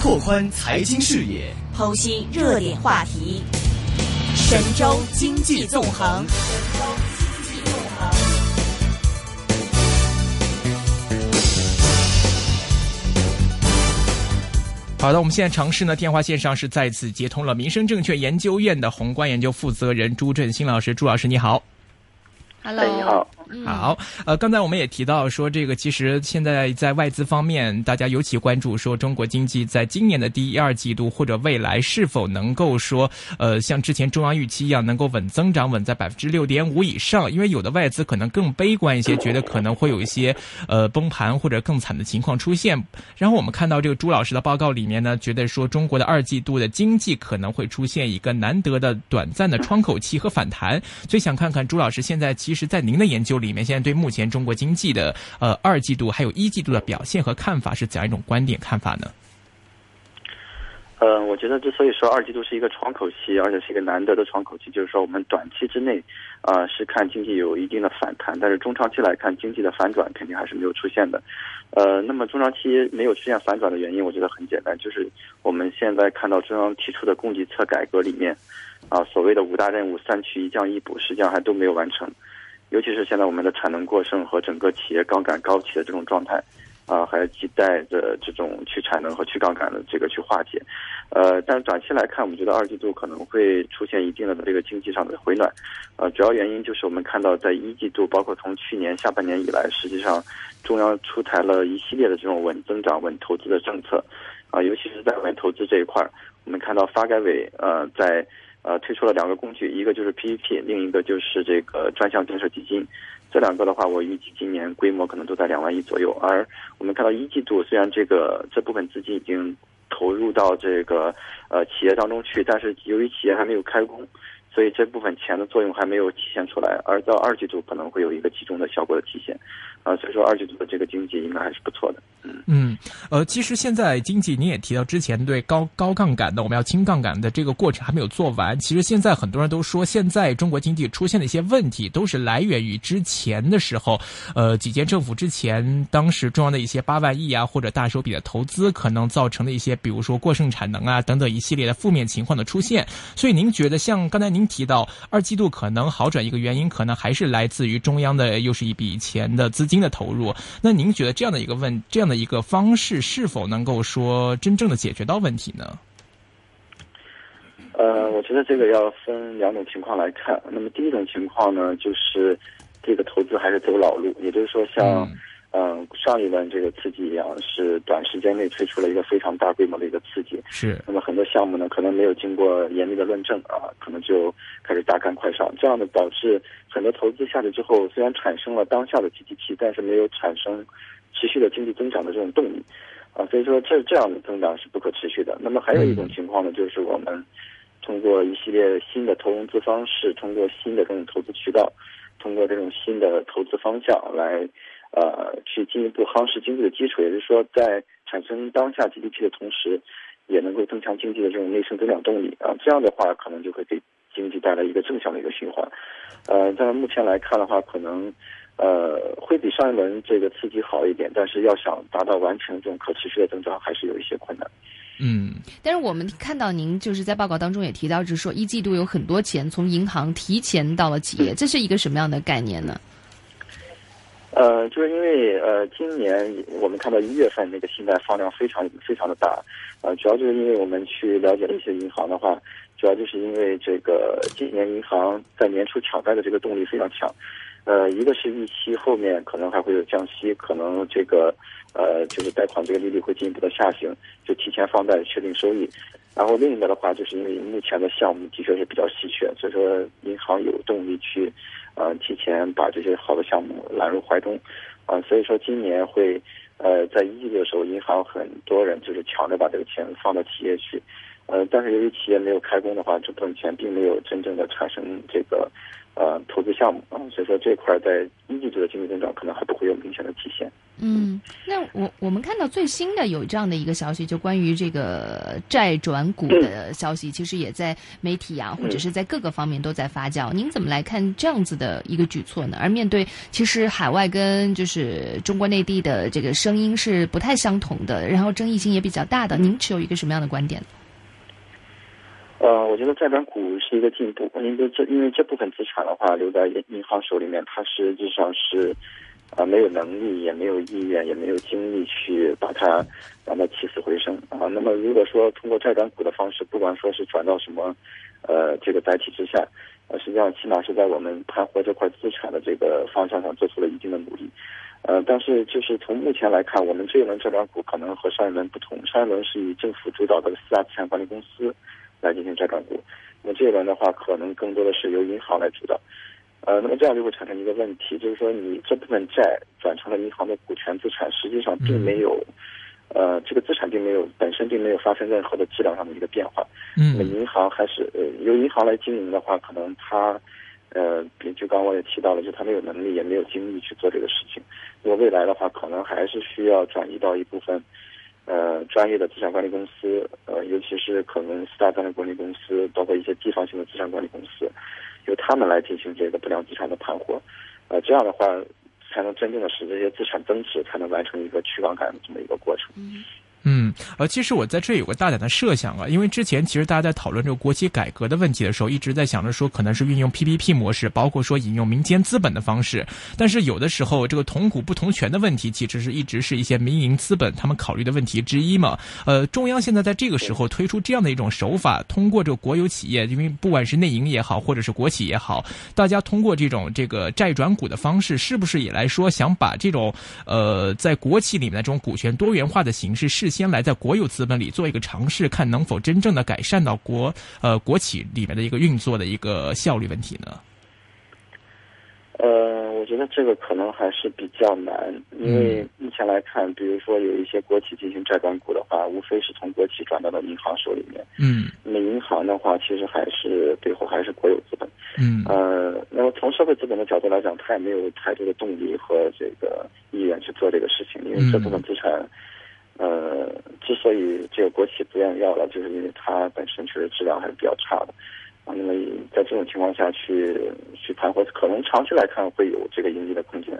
拓宽财经视野，剖析热点话题，神州经济纵横。好的，我们现在尝试呢，电话线上是再次接通了民生证券研究院的宏观研究负责人朱振兴老师，朱老师你好。Hello，你好。好，呃，刚才我们也提到说，这个其实现在在外资方面，大家尤其关注说，中国经济在今年的第一、二季度或者未来是否能够说，呃，像之前中央预期一样，能够稳增长，稳在百分之六点五以上。因为有的外资可能更悲观一些，觉得可能会有一些呃崩盘或者更惨的情况出现。然后我们看到这个朱老师的报告里面呢，觉得说中国的二季度的经济可能会出现一个难得的短暂的窗口期和反弹。所以想看看朱老师现在其实，在您的研究里面，现在对目前中国经济的呃二季度还有一季度的表现和看法是怎样一种观点看法呢？呃，我觉得之所以说二季度是一个窗口期，而且是一个难得的窗口期，就是说我们短期之内，啊、是看经济有一定的反弹，但是中长期来看，经济的反转肯定还是没有出现的。呃，那么中长期没有出现反转的原因，我觉得很简单，就是我们现在看到中央提出的供给侧改革里面，啊、所谓的五大任务三去一降一补，实际上还都没有完成。尤其是现在我们的产能过剩和整个企业杠杆高企的这种状态，啊，还亟待着这种去产能和去杠杆的这个去化解，呃，但短期来看，我们觉得二季度可能会出现一定的这个经济上的回暖，呃，主要原因就是我们看到在一季度，包括从去年下半年以来，实际上中央出台了一系列的这种稳增长、稳投资的政策，啊，尤其是在稳投资这一块，我们看到发改委呃在。呃，推出了两个工具，一个就是 PPP，另一个就是这个专项建设基金。这两个的话，我预计今年规模可能都在两万亿左右。而我们看到一季度，虽然这个这部分资金已经投入到这个呃企业当中去，但是由于企业还没有开工，所以这部分钱的作用还没有体现出来。而到二季度可能会有一个集中的效果的体现。啊、所以说二季度的这个经济应该还是不错的。嗯嗯，呃，其实现在经济你也提到之前对高高杠杆的我们要轻杠杆的这个过程还没有做完。其实现在很多人都说，现在中国经济出现的一些问题都是来源于之前的时候，呃，几届政府之前当时中央的一些八万亿啊或者大手笔的投资，可能造成的一些比如说过剩产能啊等等一系列的负面情况的出现。所以您觉得，像刚才您提到二季度可能好转一个原因，可能还是来自于中央的又是一笔钱的资金的投入。那您觉得这样的一个问这样的一个方式是否能够说真正的解决到问题呢？呃，我觉得这个要分两种情况来看。那么第一种情况呢，就是这个投资还是走老路，也就是说像嗯、呃、上一轮这个刺激一样，是短时间内推出了一个非常大规模的一个刺激。是。那么很多项目呢，可能没有经过严密的论证啊，可能就开始大干快上，这样的导致很多投资下去之后，虽然产生了当下的 GDP，但是没有产生持续的经济增长的这种动力。啊，所以说这这样的增长是不可持续的。那么还有一种情况呢，就是我们通过一系列新的投融资方式，通过新的这种投资渠道，通过这种新的投资方向来，呃，去进一步夯实经济的基础。也就是说，在产生当下 GDP 的同时，也能够增强经济的这种内生增长动力啊。这样的话，可能就会给经济带来一个正向的一个循环。呃，但是目前来看的话，可能。呃，会比上一轮这个刺激好一点，但是要想达到完全这种可持续的增长，还是有一些困难。嗯，但是我们看到您就是在报告当中也提到，就是说一季度有很多钱从银行提前到了企业，这是一个什么样的概念呢？呃，就是因为呃，今年我们看到一月份那个信贷放量非常非常的大，呃，主要就是因为我们去了解了一些银行的话，主要就是因为这个今年银行在年初抢贷的这个动力非常强。呃，一个是预期后面可能还会有降息，可能这个呃就是贷款这个利率会进一步的下行，就提前放贷确定收益。然后另一个的话，就是因为目前的项目的确是比较稀缺，所以说银行有动力去呃提前把这些好的项目揽入怀中，啊、所以说今年会呃在一季度的时候，银行很多人就是抢着把这个钱放到企业去。呃，但是由于企业没有开工的话，这部分钱并没有真正的产生这个呃投资项目啊，所以说这块在一季度的经济增长可能还不会有明显的体现。嗯，那我我们看到最新的有这样的一个消息，就关于这个债转股的消息，其实也在媒体啊，或者是在各个方面都在发酵。您怎么来看这样子的一个举措呢？而面对其实海外跟就是中国内地的这个声音是不太相同的，然后争议性也比较大的，您持有一个什么样的观点？呃，我觉得债转股是一个进步，因为这因为这部分资产的话留在银行手里面，它实际上是。啊，没有能力，也没有意愿，也没有精力去把它让它起死回生啊。那么，如果说通过债转股的方式，不管说是转到什么，呃，这个载体之下，呃，实际上起码是在我们盘活这块资产的这个方向上做出了一定的努力。呃，但是就是从目前来看，我们这一轮债转股可能和上一轮不同，上一轮是以政府主导的四大资产管理公司来进行债转股，那么这一轮的话，可能更多的是由银行来主导。呃，那么这样就会产生一个问题，就是说你这部分债转成了银行的股权资产，实际上并没有，呃，这个资产并没有本身并没有发生任何的质量上的一个变化。嗯。那么银行还是呃由银行来经营的话，可能它，呃，比就刚我也提到了，就它没有能力也没有精力去做这个事情。那么未来的话，可能还是需要转移到一部分，呃，专业的资产管理公司，呃，尤其是可能四大资产管理公司，包括一些地方性的资产管理公司。由他们来进行这个不良资产的盘活，呃，这样的话才能真正的使这些资产增值，才能完成一个去杠杆这么一个过程。嗯，嗯呃，其实我在这有个大胆的设想啊，因为之前其实大家在讨论这个国企改革的问题的时候，一直在想着说可能是运用 PPP 模式，包括说引用民间资本的方式。但是有的时候这个同股不同权的问题，其实是一直是一些民营资本他们考虑的问题之一嘛。呃，中央现在在这个时候推出这样的一种手法，通过这个国有企业，因为不管是内营也好，或者是国企也好，大家通过这种这个债转股的方式，是不是也来说想把这种呃在国企里面的这种股权多元化的形式是，事先来在国有资本里做一个尝试，看能否真正的改善到国呃国企里面的一个运作的一个效率问题呢？呃，我觉得这个可能还是比较难，因为目前来看，比如说有一些国企进行债转股的话，无非是从国企转到了银行手里面。嗯。那么银行的话，其实还是背后还是国有资本。嗯。呃，那么从社会资本的角度来讲，它也没有太多的动力和这个意愿去做这个事情，因为这部分资产。呃，之所以这个国企不愿意要了，就是因为它本身确实质量还是比较差的，啊，那么在这种情况下去去盘活，可能长期来看会有这个盈利的空间。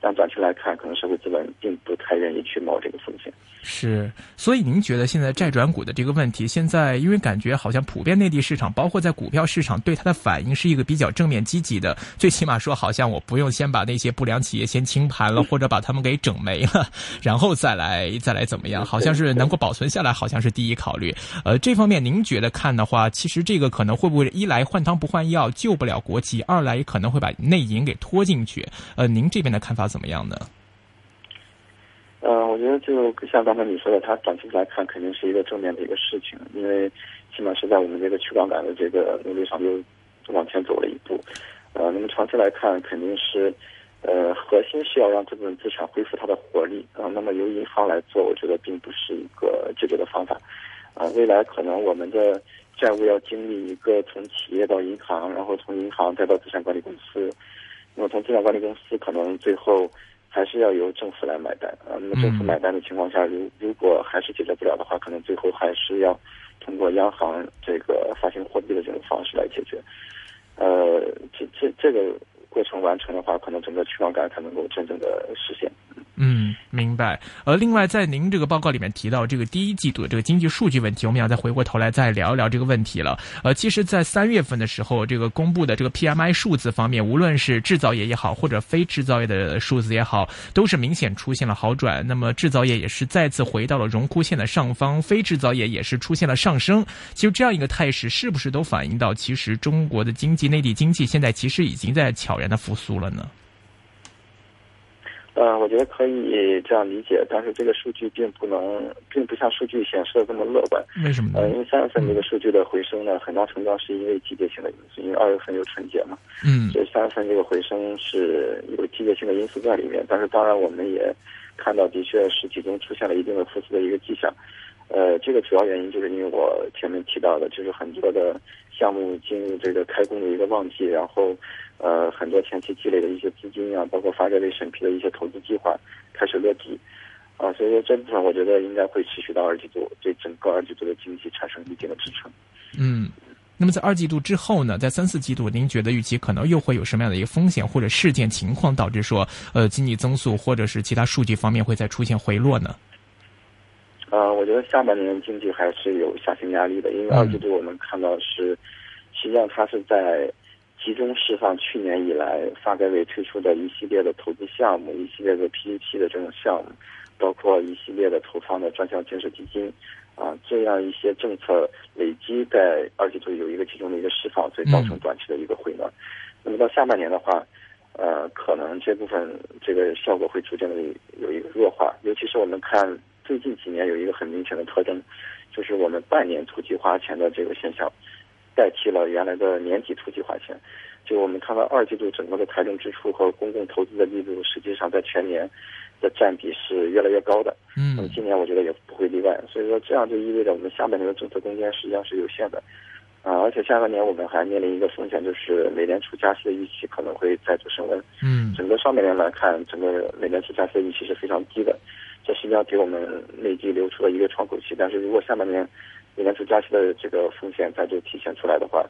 但短期来看，可能社会资本并不太愿意去冒这个风险。是，所以您觉得现在债转股的这个问题，现在因为感觉好像普遍内地市场，包括在股票市场对它的反应是一个比较正面积极的。最起码说，好像我不用先把那些不良企业先清盘了，或者把他们给整没了，然后再来再来怎么样？好像是能够保存下来，好像是第一考虑。呃，这方面您觉得看的话，其实这个可能会不会一来换汤不换药，救不了国企；二来也可能会把内银给拖进去。呃，您这边的看法？怎么样呢？呃，我觉得就像刚才你说的，它短期来看肯定是一个正面的一个事情，因为起码是在我们这个去杠杆的这个努力上又往前走了一步。呃，那么长期来看，肯定是呃核心是要让这部分资产恢复它的活力啊。那么由银行来做，我觉得并不是一个解决的方法啊。未来可能我们的债务要经历一个从企业到银行，然后从银行再到资产管理公司。资产管理公司，可能最后还是要由政府来买单啊。那么政府买单的情况下，如如果还是解决不了的话，可能最后还是要通过央行这个发行货币的这种方式来解决。呃，这这这个过程完成的话，可能整个去杠杆才能够真正的实现。嗯，明白。呃，另外，在您这个报告里面提到这个第一季度的这个经济数据问题，我们要再回过头来再聊一聊这个问题了。呃，其实，在三月份的时候，这个公布的这个 PMI 数字方面，无论是制造业也好，或者非制造业的数字也好，都是明显出现了好转。那么，制造业也是再次回到了荣枯线的上方，非制造业也是出现了上升。其实，这样一个态势，是不是都反映到其实中国的经济、内地经济现在其实已经在悄然的复苏了呢？呃，我觉得可以这样理解，但是这个数据并不能，并不像数据显示的这么乐观。为什么呢？呃，因为三月份这个数据的回升呢，很大程度上是因为季节性的因素，因为二月份有春节嘛。嗯。所以三月份这个回升是有季节性的因素在里面，但是当然我们也看到，的确实体中出现了一定的复苏的一个迹象。呃，这这个主要原因就是因为我前面提到的，就是很多的项目进入这个开工的一个旺季，然后呃很多前期积累的一些资金啊，包括发改委审批的一些投资计划开始落地，啊，所以说这部分我觉得应该会持续到二季度，对整个二季度的经济产生一定的支撑。嗯。那么在二季度之后呢，在三四季度，您觉得预期可能又会有什么样的一个风险或者事件情况，导致说呃经济增速或者是其他数据方面会再出现回落呢？呃，我觉得下半年经济还是有下行压力的，因为二季度我们看到是，实际上它是在集中释放去年以来发改委推出的一系列的投资项目，一系列的 PPP 的这种项目，包括一系列的投放的专项建设基金。啊，这样一些政策累积在二季度有一个集中的一个释放，所以造成短期的一个回暖。那么到下半年的话，呃，可能这部分这个效果会逐渐的有一个弱化。尤其是我们看最近几年有一个很明显的特征，就是我们半年突击花钱的这个现象，代替了原来的年底突击花钱。就我们看到二季度整个的财政支出和公共投资的力度，实际上在全年。的占比是越来越高的，嗯，那么今年我觉得也不会例外，所以说这样就意味着我们下半年的政策空间实际上是有限的，啊，而且下半年我们还面临一个风险，就是美联储加息的预期可能会再度升温，嗯，整个上半年来看，整个美联储加息的预期是非常低的，在新疆给我们内地留出了一个窗口期，但是如果下半年美联储加息的这个风险再度体现出来的话，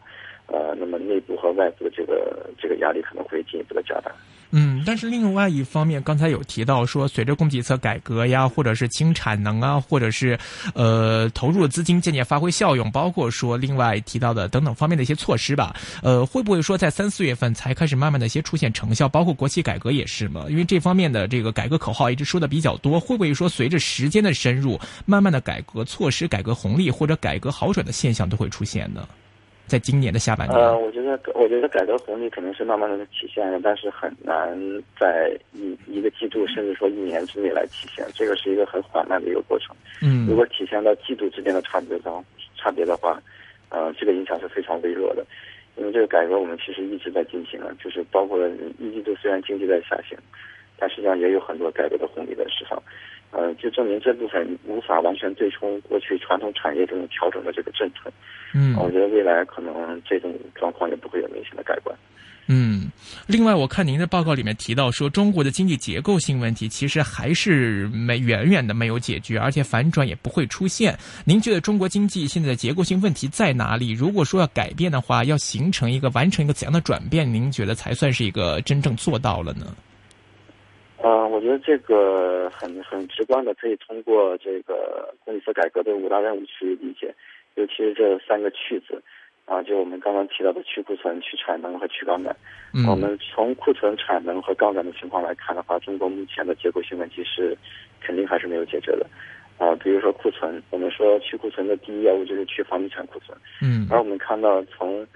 呃，那么内部和外部的这个这个压力可能会进一步的加大。嗯，但是另外一方面，刚才有提到说，随着供给侧改革呀，或者是轻产能啊，或者是呃投入的资金渐渐发挥效用，包括说另外提到的等等方面的一些措施吧，呃，会不会说在三四月份才开始慢慢的一些出现成效？包括国企改革也是嘛，因为这方面的这个改革口号一直说的比较多，会不会说随着时间的深入，慢慢的改革措施、改革红利或者改革好转的现象都会出现呢？在今年的下半年，呃，我觉得，我觉得改革红利肯定是慢慢的体现的，但是很难在一一个季度甚至说一年之内来体现，这个是一个很缓慢的一个过程。嗯，如果体现到季度之间的差别上差别的话，呃，这个影响是非常微弱的，因为这个改革我们其实一直在进行啊，就是包括一季度虽然经济在下行，但实际上也有很多改革的红利在释放。呃，就证明这部分无法完全对冲过去传统产业这种调整的这个阵痛。嗯，我觉得未来可能这种状况也不会有明显的改观。嗯，另外，我看您的报告里面提到说，中国的经济结构性问题其实还是没远远的没有解决，而且反转也不会出现。您觉得中国经济现在的结构性问题在哪里？如果说要改变的话，要形成一个完成一个怎样的转变？您觉得才算是一个真正做到了呢？呃，我觉得这个很很直观的，可以通过这个供给侧改革的五大任务去理解，尤其是这三个去字，啊，就我们刚刚提到的去库存、去产能和去杠杆。嗯，我们从库存、产能和杠杆的情况来看的话，中国目前的结构性问题是肯定还是没有解决的。啊，比如说库存，我们说去库存的第一要务就是去房地产库存。嗯，而我们看到从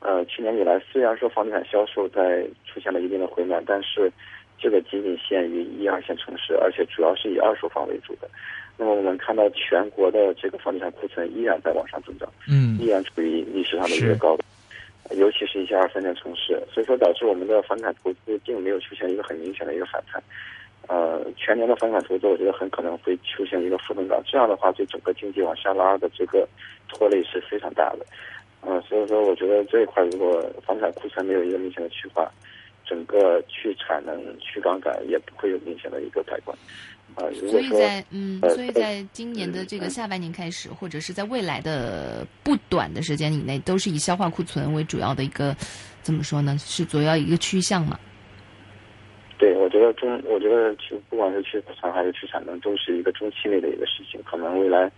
呃去年以来，虽然说房地产销售在出现了一定的回暖，但是这个仅仅限于一二线城市，而且主要是以二手房为主的。那么我们看到全国的这个房地产库存依然在往上增长，嗯，依然处于历史上的一个高的，尤其是一些二三线城市，所以说导致我们的房产投资并没有出现一个很明显的一个反弹。呃，全年的房产投资，我觉得很可能会出现一个负增长，这样的话对整个经济往下拉的这个拖累是非常大的。嗯，所以说我觉得这一块如果房产库存没有一个明显的去化。整个去产能、去杠杆也不会有明显的一个改观，啊，所以在嗯，所以在今年的这个下半年开始，或者是在未来的不短的时间以内，都是以消化库存为主要的一个，怎么说呢？是主要一个趋向嘛？对，我觉得中，我觉得去不管是去库存还是去产能，都是一个中期内的一个事情，可能未来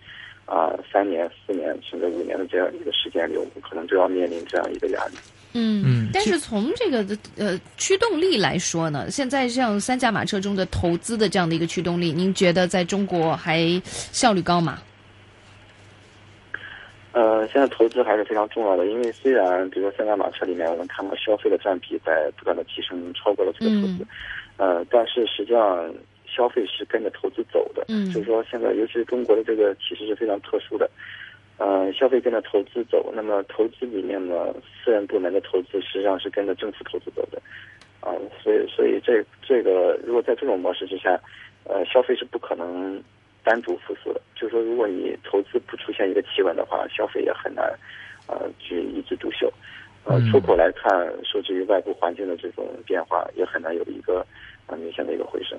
啊三年、四年甚至五年的这样一个时间里，我们可能就要面临这样一个压力。嗯嗯，但是从这个的呃驱动力来说呢，现在像三驾马车中的投资的这样的一个驱动力，您觉得在中国还效率高吗？呃，现在投资还是非常重要的，因为虽然比如说三驾马车里面，我们看到消费的占比在不断的提升，超过了这个投资，呃，但是实际上消费是跟着投资走的，嗯，就是说现在尤其是中国的这个其实是非常特殊的。呃，消费跟着投资走，那么投资里面呢，私人部门的投资实际上是跟着政府投资走的，啊，所以所以这这个如果在这种模式之下，呃，消费是不可能单独复苏的。就是说，如果你投资不出现一个企稳的话，消费也很难，呃，去一枝独秀。呃，出口来看，受制于外部环境的这种变化，也很难有一个呃明显的一个回升。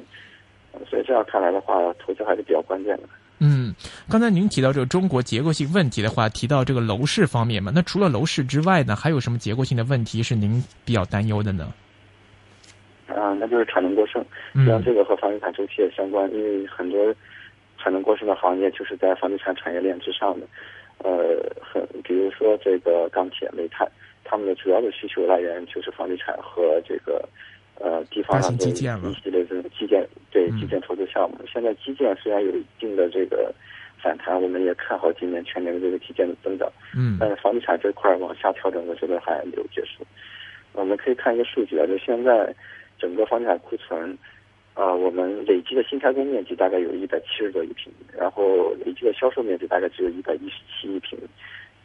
所以这样看来的话，投资还是比较关键的。嗯，刚才您提到这个中国结构性问题的话，提到这个楼市方面嘛，那除了楼市之外呢，还有什么结构性的问题是您比较担忧的呢？啊，那就是产能过剩，实际上这个和房地产周期也相关，因为很多产能过剩的行业就是在房地产产业链之上的，呃，很比如说这个钢铁、煤炭，他们的主要的需求来源就是房地产和这个呃地方上的一系列这种基建，对基建投资项目。现在基建虽然有一定的这个反弹，我们也看好今年全年的这个基建的增长，嗯，但是房地产这块往下调整，我觉得还没有结束。我们可以看一个数据啊，就现在。整个房地产库存，啊，我们累计的新开工面积大概有一百七十多亿平米，然后累计的销售面积大概只有一百一十七亿平米，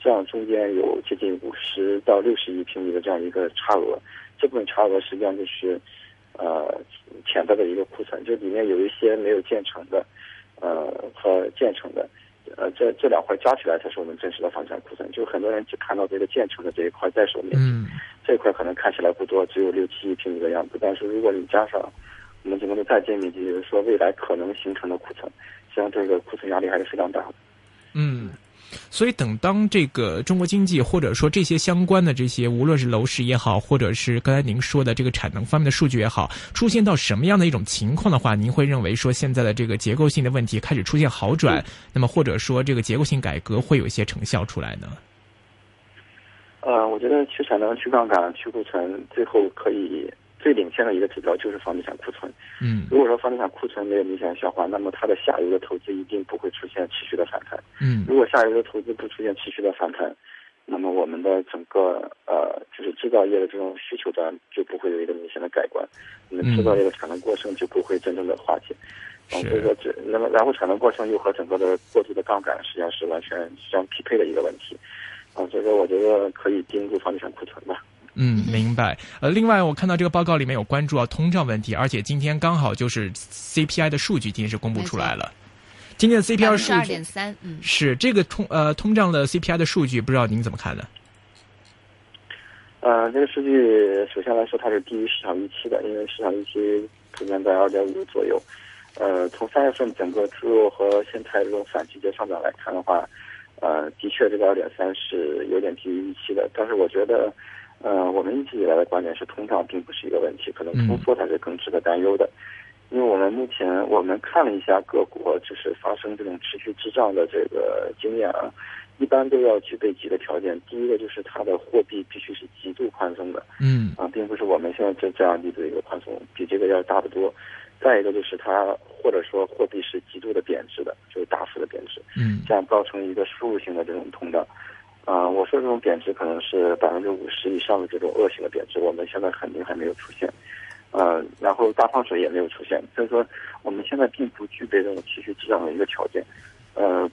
这样中间有接近五十到六十亿平米的这样一个差额，这部分差额实际上就是，呃，潜在的一个库存，就里面有一些没有建成的，呃，和建成的，呃，这这两块加起来才是我们真实的房产库存，就很多人只看到这个建成的这一块在手面积。这块可能看起来不多，只有六七亿平米的样子。但是如果你加上我们整个的在建面积，就是说未来可能形成的库存，实际上这个库存压力还是非常大的。嗯，所以等当这个中国经济或者说这些相关的这些，无论是楼市也好，或者是刚才您说的这个产能方面的数据也好，出现到什么样的一种情况的话，您会认为说现在的这个结构性的问题开始出现好转，那么或者说这个结构性改革会有一些成效出来呢？呃，我觉得去产能、去杠杆、去库存，最后可以最领先的一个指标就是房地产库存。嗯，如果说房地产库存没有明显的消化，那么它的下游的投资一定不会出现持续的反弹。嗯，如果下游的投资不出现持续的反弹，那么我们的整个呃就是制造业的这种需求端就不会有一个明显的改观，我们制造业的产能过剩就不会真正的化解。所以说这那么然后产能过剩又和整个的过度的杠杆实际上是完全相匹配的一个问题。啊，这个我觉得可以盯住房地产库存吧。嗯，明白。呃，另外我看到这个报告里面有关注到通胀问题，而且今天刚好就是 CPI 的数据今天是公布出来了。今天的 CPI 数据二点三，嗯，是这个通呃通胀的 CPI 的数据，不知道您怎么看呢？呃，这个数据首先来说它是低于市场预期的，因为市场预期普遍在二点五左右。呃，从三月份整个猪肉和鲜菜这种反季节上涨来看的话。呃，的确，这个二点三是有点低于预期的。但是我觉得，呃，我们一直以来的观点是，通胀并不是一个问题，可能通缩才是更值得担忧的。因为我们目前我们看了一下各国，就是发生这种持续滞胀的这个经验啊，一般都要具备几个条件。第一个就是它的货币必须是极度宽松的，嗯，啊，并不是我们现在这这样的一个宽松，比这个要大得多。再一个就是它，或者说货币是极度的贬值的，就是大幅的贬值，嗯，这样造成一个输入性的这种通胀，啊，我说这种贬值可能是百分之五十以上的这种恶性的贬值，我们现在肯定还没有出现，呃，然后大放水也没有出现，所以说我们现在并不具备这种持续滞胀的一个条件，呃，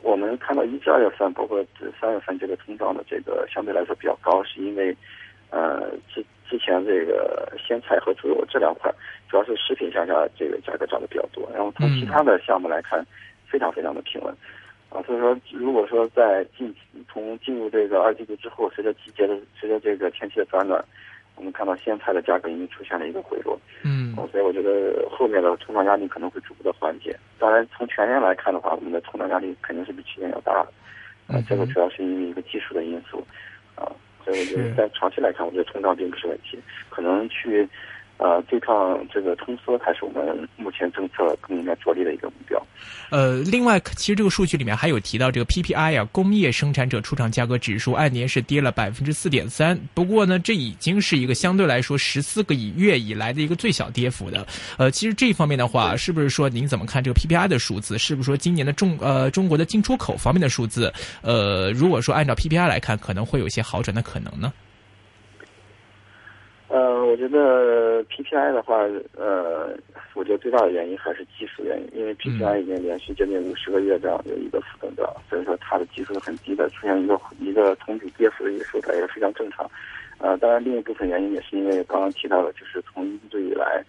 我们看到一至二月份，包括三月份这个通胀的这个相对来说比较高，是因为，呃，之之前这个鲜菜和猪肉这两块。主要是食品价格这个价格涨得比较多，然后从其他的项目来看，非常非常的平稳，啊，所以说如果说在进从进入这个二季度之后，随着季节的随着这个天气的转暖，我们看到鲜菜的价格已经出现了一个回落，嗯，所以我觉得后面的通胀压力可能会逐步的缓解。当然，从全年来看的话，我们的通胀压力肯定是比去年要大的，啊，这个主要是因为一个技术的因素，啊，所以我觉得在长期来看，我觉得通胀并不是问题，可能去。呃，对抗这个通缩才是我们目前政策更应该着力的一个目标。呃，另外，其实这个数据里面还有提到这个 PPI 啊，工业生产者出厂价格指数按年是跌了百分之四点三。不过呢，这已经是一个相对来说十四个以月以来的一个最小跌幅的。呃，其实这一方面的话，是不是说您怎么看这个 PPI 的数字？是不是说今年的中呃中国的进出口方面的数字？呃，如果说按照 PPI 来看，可能会有些好转的可能呢？呃，我觉得 PPI 的话，呃，我觉得最大的原因还是技术原因，因为 PPI 已经连续接近五十个月这样有一个负增长，所以说它的基数是很低的，出现一个一个同比跌幅的一个收窄也是非常正常。呃，当然另一部分原因也是因为刚刚提到的，就是从一季度以来，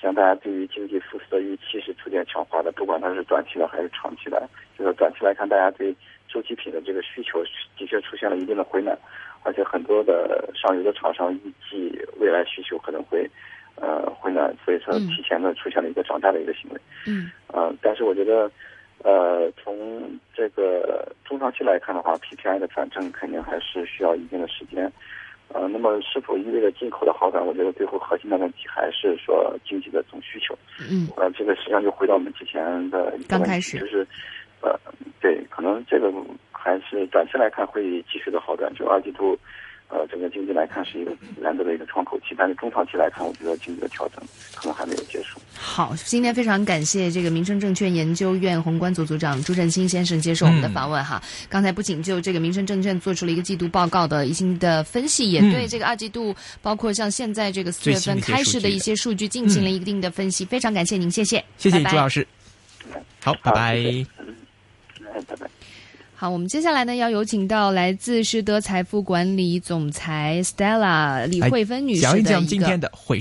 像大家对于经济复苏的预期是逐渐强化的，不管它是短期的还是长期的。就是短期来看，大家对周期品的这个需求的确出现了一定的回暖，而且很多的上游的厂商预计未来需求可能会呃回暖，所以说提前的出现了一个涨价的一个行为。嗯。呃，但是我觉得。呃，从这个中长期来看的话，PPI 的转正肯定还是需要一定的时间。呃，那么是否意味着进口的好转？我觉得最后核心的问题还是说经济的总需求。嗯。呃，这个实际上就回到我们之前的一个问题，就是呃，对，可能这个还是短期来看会继续的好转，就二季度。呃，整个经济来看是一个难得的一个窗口期，但是中长期来看，我觉得经济的调整可能还没有结束。好，今天非常感谢这个民生证券研究院宏观组组长朱振新先生接受我们的访问哈。刚才不仅就这个民生证券做出了一个季度报告的一些的分析，也对这个二季度，包括像现在这个四月份开始的一些数据进行了一定的分析。非常感谢您，谢谢，谢谢朱老师。好，拜拜。嗯，拜拜。好，我们接下来呢要有请到来自施德财富管理总裁 Stella 李慧芬女士讲一讲今天的汇市。